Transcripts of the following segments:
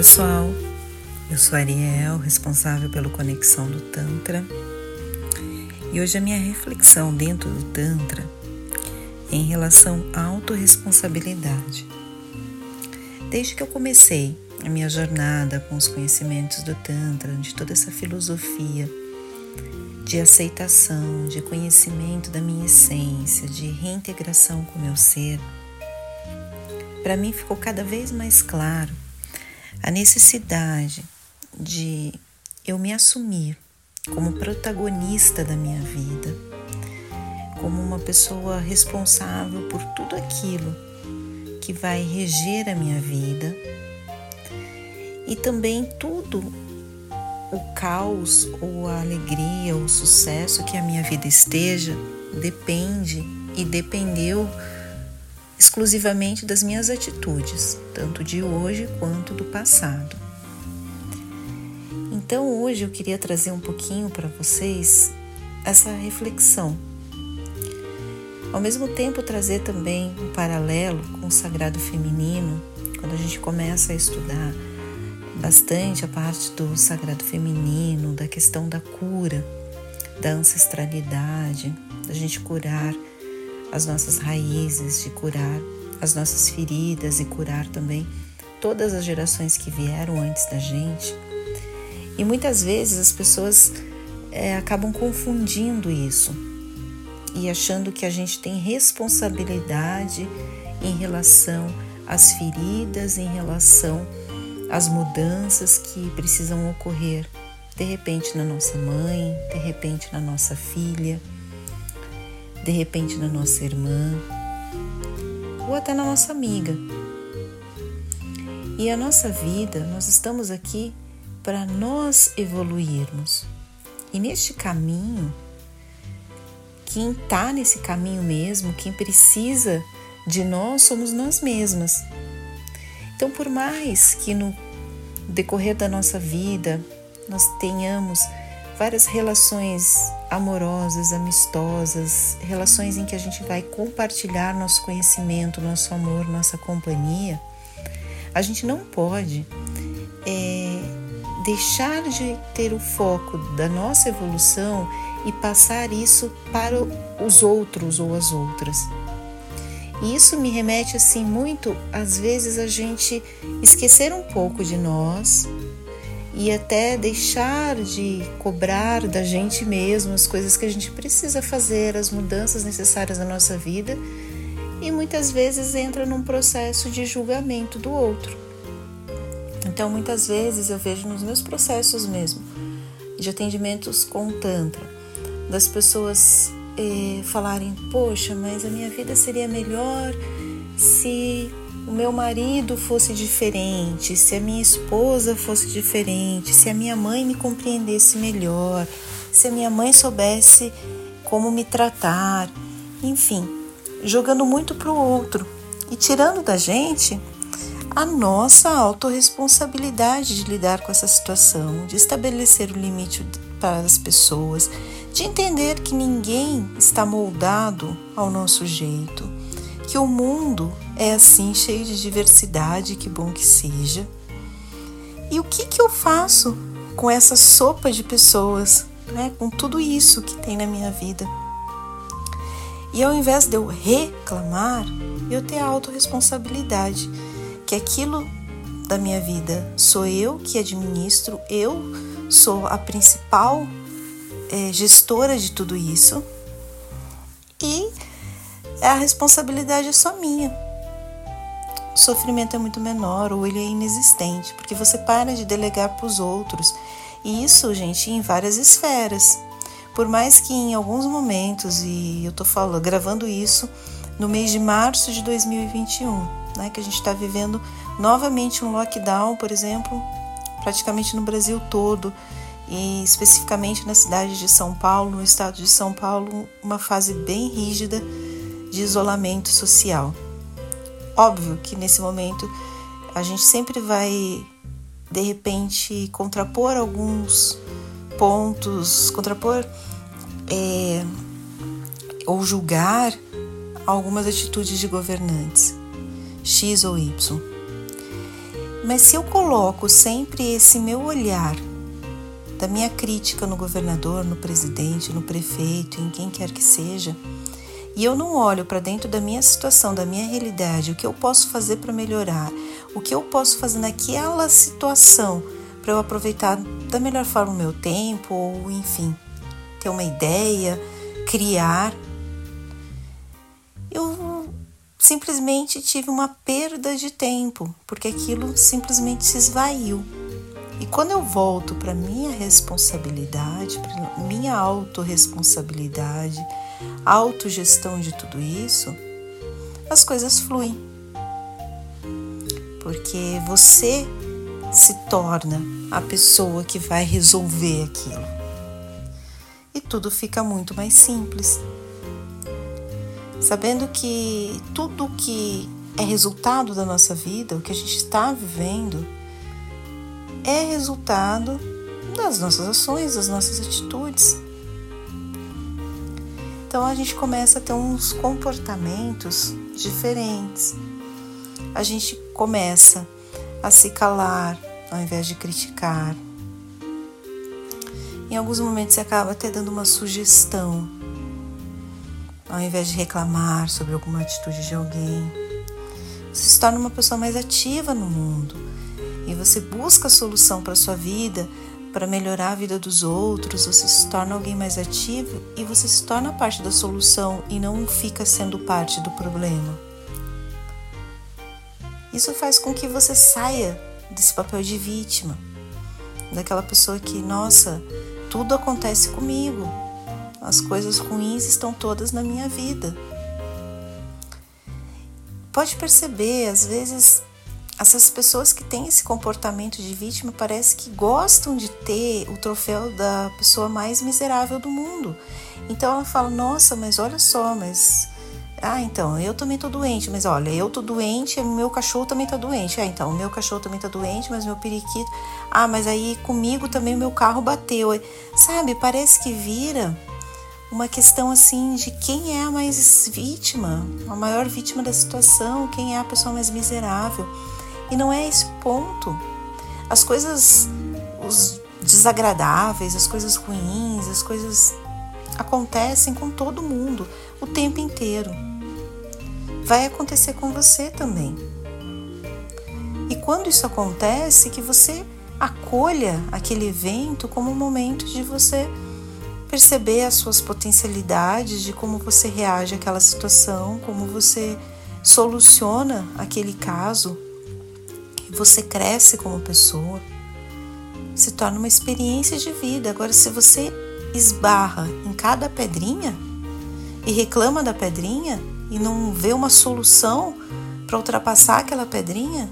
pessoal, eu sou Ariel, responsável pelo Conexão do Tantra, e hoje a minha reflexão dentro do Tantra é em relação à autorresponsabilidade. Desde que eu comecei a minha jornada com os conhecimentos do Tantra, de toda essa filosofia de aceitação, de conhecimento da minha essência, de reintegração com o meu ser, para mim ficou cada vez mais claro a necessidade de eu me assumir como protagonista da minha vida, como uma pessoa responsável por tudo aquilo que vai reger a minha vida e também tudo o caos ou a alegria ou o sucesso que a minha vida esteja depende e dependeu exclusivamente das minhas atitudes, tanto de hoje quanto do passado. Então, hoje eu queria trazer um pouquinho para vocês essa reflexão. Ao mesmo tempo, trazer também um paralelo com o sagrado feminino, quando a gente começa a estudar bastante a parte do sagrado feminino, da questão da cura, da ancestralidade, da gente curar as nossas raízes, de curar as nossas feridas e curar também todas as gerações que vieram antes da gente. E muitas vezes as pessoas é, acabam confundindo isso e achando que a gente tem responsabilidade em relação às feridas, em relação às mudanças que precisam ocorrer de repente na nossa mãe, de repente na nossa filha de repente na nossa irmã ou até na nossa amiga. E a nossa vida, nós estamos aqui para nós evoluirmos. E neste caminho, quem está nesse caminho mesmo, quem precisa de nós, somos nós mesmas. Então, por mais que no decorrer da nossa vida nós tenhamos várias relações amorosas, amistosas, relações em que a gente vai compartilhar nosso conhecimento, nosso amor, nossa companhia, a gente não pode é, deixar de ter o foco da nossa evolução e passar isso para os outros ou as outras. E isso me remete assim muito, às vezes a gente esquecer um pouco de nós, e até deixar de cobrar da gente mesmo as coisas que a gente precisa fazer, as mudanças necessárias na nossa vida e muitas vezes entra num processo de julgamento do outro. Então, muitas vezes eu vejo nos meus processos mesmo de atendimentos com Tantra, das pessoas eh, falarem: Poxa, mas a minha vida seria melhor se o meu marido fosse diferente, se a minha esposa fosse diferente, se a minha mãe me compreendesse melhor, se a minha mãe soubesse como me tratar, enfim, jogando muito para o outro e tirando da gente a nossa autorresponsabilidade de lidar com essa situação, de estabelecer o limite para as pessoas, de entender que ninguém está moldado ao nosso jeito, que o mundo é assim, cheio de diversidade, que bom que seja. E o que, que eu faço com essa sopa de pessoas, né? com tudo isso que tem na minha vida? E ao invés de eu reclamar, eu ter a autorresponsabilidade, que aquilo da minha vida sou eu que administro, eu sou a principal é, gestora de tudo isso e a responsabilidade é só minha o sofrimento é muito menor ou ele é inexistente, porque você para de delegar para os outros. E isso, gente, em várias esferas. Por mais que em alguns momentos, e eu tô falando, gravando isso no mês de março de 2021, né, que a gente está vivendo novamente um lockdown, por exemplo, praticamente no Brasil todo, e especificamente na cidade de São Paulo, no estado de São Paulo, uma fase bem rígida de isolamento social. Óbvio que nesse momento a gente sempre vai, de repente, contrapor alguns pontos, contrapor é, ou julgar algumas atitudes de governantes, X ou Y. Mas se eu coloco sempre esse meu olhar da minha crítica no governador, no presidente, no prefeito, em quem quer que seja, e eu não olho para dentro da minha situação, da minha realidade, o que eu posso fazer para melhorar, o que eu posso fazer naquela situação para eu aproveitar da melhor forma o meu tempo, ou enfim, ter uma ideia, criar, eu simplesmente tive uma perda de tempo, porque aquilo simplesmente se esvaiu. E quando eu volto para minha responsabilidade, para minha autorresponsabilidade, autogestão de tudo isso, as coisas fluem. Porque você se torna a pessoa que vai resolver aquilo. E tudo fica muito mais simples. Sabendo que tudo que é resultado da nossa vida, o que a gente está vivendo, é resultado das nossas ações, das nossas atitudes. Então a gente começa a ter uns comportamentos diferentes. A gente começa a se calar ao invés de criticar. Em alguns momentos você acaba até dando uma sugestão, ao invés de reclamar sobre alguma atitude de alguém. Você se torna uma pessoa mais ativa no mundo e você busca a solução para sua vida, para melhorar a vida dos outros, você se torna alguém mais ativo e você se torna parte da solução e não fica sendo parte do problema. Isso faz com que você saia desse papel de vítima, daquela pessoa que, nossa, tudo acontece comigo, as coisas ruins estão todas na minha vida. Pode perceber, às vezes essas pessoas que têm esse comportamento de vítima parece que gostam de ter o troféu da pessoa mais miserável do mundo. Então ela fala: "Nossa, mas olha só, mas ah, então, eu também tô doente, mas olha, eu tô doente, meu cachorro também tá doente. Ah, então, o meu cachorro também tá doente, mas meu periquito. Ah, mas aí comigo também o meu carro bateu. Sabe, parece que vira uma questão assim de quem é a mais vítima, a maior vítima da situação, quem é a pessoa mais miserável. E não é esse ponto. As coisas, os desagradáveis, as coisas ruins, as coisas acontecem com todo mundo o tempo inteiro vai acontecer com você também. E quando isso acontece, que você acolha aquele evento como um momento de você perceber as suas potencialidades, de como você reage àquela situação, como você soluciona aquele caso, você cresce como pessoa, se torna uma experiência de vida. Agora, se você esbarra em cada pedrinha e reclama da pedrinha, e não vê uma solução para ultrapassar aquela pedrinha,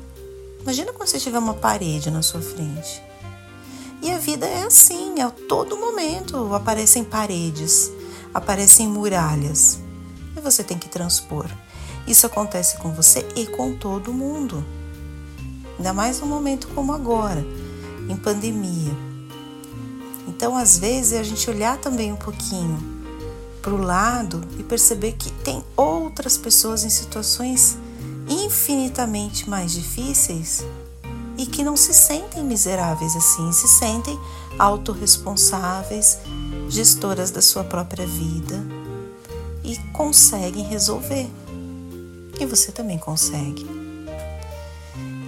imagina quando você tiver uma parede na sua frente. E a vida é assim, a todo momento aparecem paredes, aparecem muralhas e você tem que transpor. Isso acontece com você e com todo mundo. Ainda mais num momento como agora, em pandemia. Então, às vezes, é a gente olhar também um pouquinho para o lado e perceber que tem outras pessoas em situações infinitamente mais difíceis e que não se sentem miseráveis assim, se sentem autorresponsáveis, gestoras da sua própria vida e conseguem resolver. E você também consegue.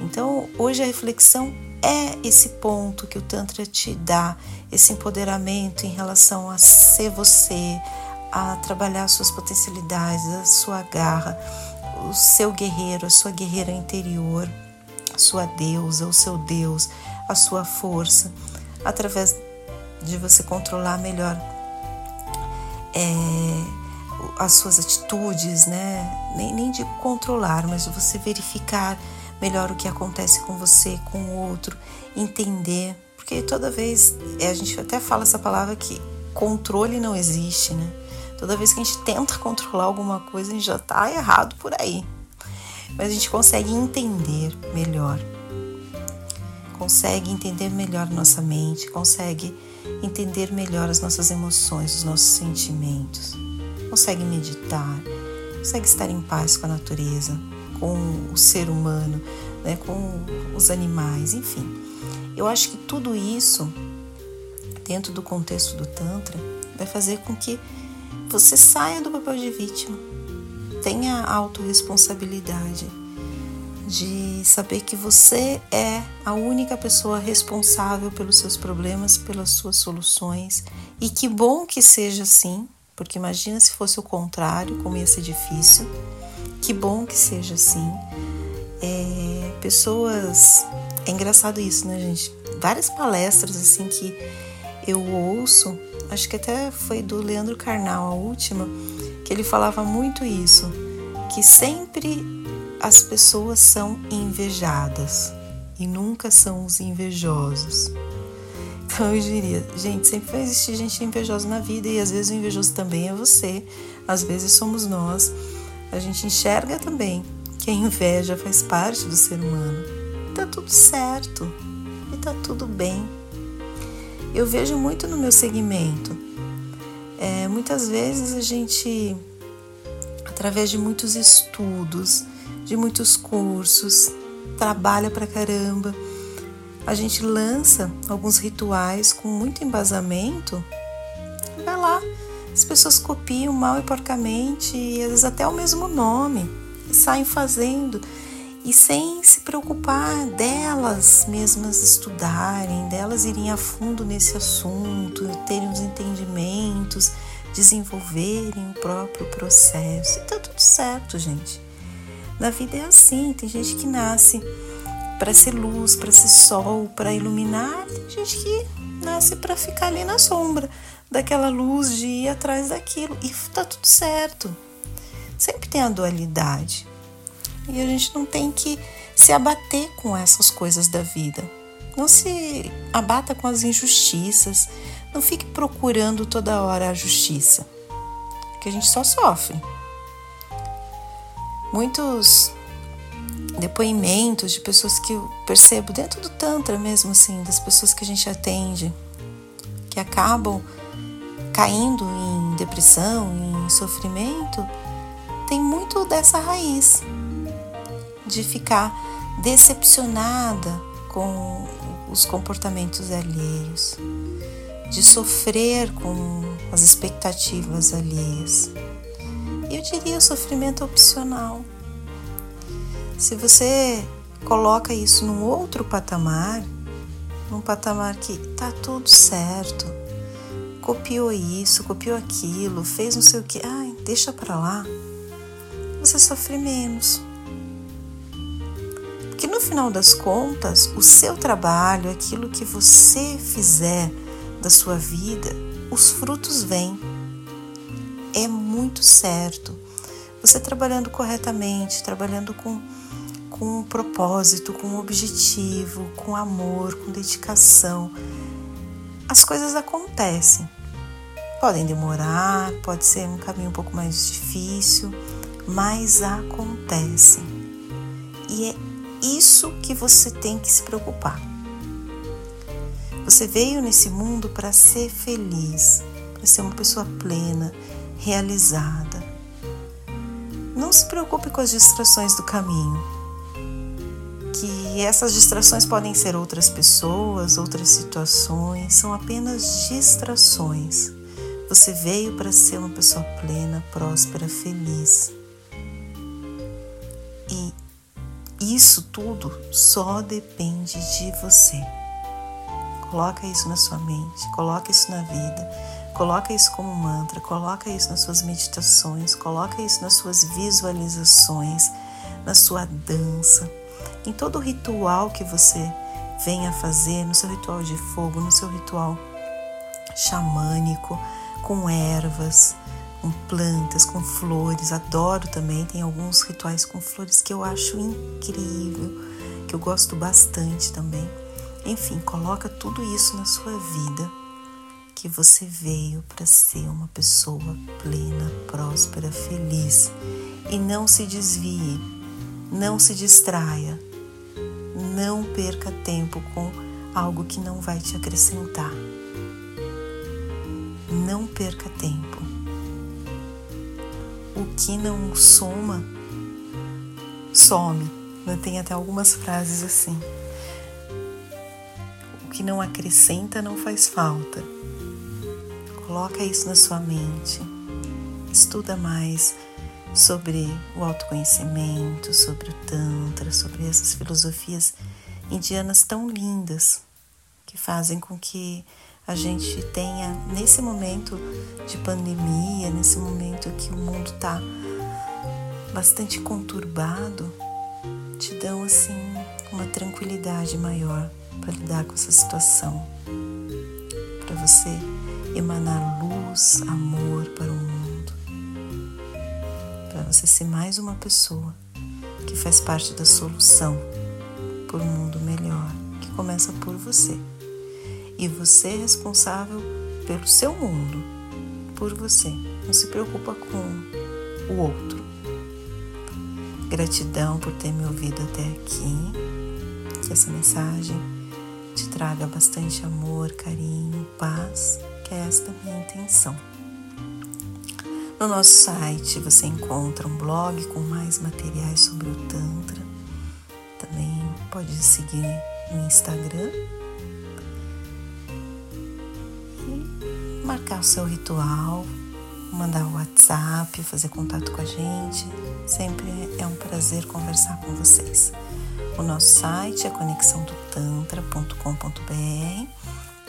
Então, hoje a reflexão é esse ponto que o Tantra te dá, esse empoderamento em relação a ser você, a trabalhar suas potencialidades, a sua garra, o seu guerreiro, a sua guerreira interior, a sua deusa, o seu Deus, a sua força, através de você controlar melhor é, as suas atitudes, né? Nem, nem de controlar, mas de você verificar melhor o que acontece com você, com o outro, entender. Porque toda vez, é, a gente até fala essa palavra que controle não existe, né? Toda vez que a gente tenta controlar alguma coisa, a gente já está errado por aí. Mas a gente consegue entender melhor. Consegue entender melhor nossa mente, consegue entender melhor as nossas emoções, os nossos sentimentos. Consegue meditar, consegue estar em paz com a natureza, com o ser humano, né, com os animais, enfim. Eu acho que tudo isso, dentro do contexto do Tantra, vai fazer com que você saia do papel de vítima, tenha a autorresponsabilidade de saber que você é a única pessoa responsável pelos seus problemas, pelas suas soluções. E que bom que seja assim, porque imagina se fosse o contrário, como ia ser difícil. Que bom que seja assim. É, pessoas. É engraçado isso, né, gente? Várias palestras assim que eu ouço, acho que até foi do Leandro Carnal, a última, que ele falava muito isso, que sempre as pessoas são invejadas e nunca são os invejosos. Então eu diria, gente, sempre vai existir gente invejosa na vida e às vezes o invejoso também é você, às vezes somos nós. A gente enxerga também que a inveja faz parte do ser humano. Tá tudo certo e tá tudo bem. Eu vejo muito no meu segmento. É, muitas vezes a gente, através de muitos estudos, de muitos cursos, trabalha pra caramba. A gente lança alguns rituais com muito embasamento. Vai lá, as pessoas copiam mal e porcamente, e às vezes até o mesmo nome, e saem fazendo, e sem se preocupar delas mesmas estudarem, delas irem a fundo nesse assunto, terem os entendimentos, desenvolverem o próprio processo. E tá tudo certo, gente. Na vida é assim, tem gente que nasce para ser luz, para ser sol, para iluminar, tem gente que nasce para ficar ali na sombra daquela luz de ir atrás daquilo e tá tudo certo. Sempre tem a dualidade. E a gente não tem que se abater com essas coisas da vida. Não se abata com as injustiças. Não fique procurando toda hora a justiça. Que a gente só sofre muitos depoimentos de pessoas que eu percebo dentro do Tantra mesmo, assim, das pessoas que a gente atende, que acabam caindo em depressão, em sofrimento, tem muito dessa raiz de ficar decepcionada com os comportamentos alheios, de sofrer com as expectativas alheias. Eu diria sofrimento opcional. Se você coloca isso num outro patamar, num patamar que tá tudo certo, copiou isso, copiou aquilo, fez não sei o que, ai, deixa para lá, você sofre menos. Porque no final das contas, o seu trabalho, aquilo que você fizer da sua vida, os frutos vêm é muito certo. Você trabalhando corretamente, trabalhando com, com um propósito, com um objetivo, com amor, com dedicação, as coisas acontecem. Podem demorar, pode ser um caminho um pouco mais difícil, mas acontecem. E é isso que você tem que se preocupar. Você veio nesse mundo para ser feliz, para ser uma pessoa plena, realizada. Não se preocupe com as distrações do caminho, que essas distrações podem ser outras pessoas, outras situações, são apenas distrações. Você veio para ser uma pessoa plena, próspera, feliz. E isso tudo só depende de você. Coloca isso na sua mente, coloca isso na vida Coloca isso como mantra, coloca isso nas suas meditações, coloca isso nas suas visualizações, na sua dança, em todo ritual que você venha fazer, no seu ritual de fogo, no seu ritual xamânico, com ervas, com plantas, com flores. Adoro também, tem alguns rituais com flores que eu acho incrível, que eu gosto bastante também. Enfim, coloca tudo isso na sua vida que você veio para ser uma pessoa plena, próspera, feliz. E não se desvie, não se distraia, não perca tempo com algo que não vai te acrescentar. Não perca tempo. O que não soma some. Tem até algumas frases assim. O que não acrescenta não faz falta. Coloca isso na sua mente. Estuda mais sobre o autoconhecimento, sobre o Tantra, sobre essas filosofias indianas tão lindas que fazem com que a gente tenha, nesse momento de pandemia, nesse momento que o mundo está bastante conturbado, te dão assim uma tranquilidade maior para lidar com essa situação, para você emanar luz, amor para o mundo, você ser mais uma pessoa que faz parte da solução por um mundo melhor, que começa por você. E você é responsável pelo seu mundo, por você. Não se preocupa com o outro. Gratidão por ter me ouvido até aqui. Que essa mensagem te traga bastante amor, carinho, paz, que é esta minha intenção. No nosso site você encontra um blog com mais materiais sobre o Tantra. Também pode seguir no Instagram e marcar o seu ritual, mandar o WhatsApp, fazer contato com a gente. Sempre é um prazer conversar com vocês. O nosso site é conexãodotantra.com.br.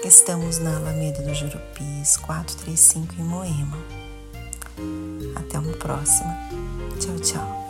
Estamos na Alameda do Jurupis, 435 em Moema. Até uma próxima. Tchau, tchau.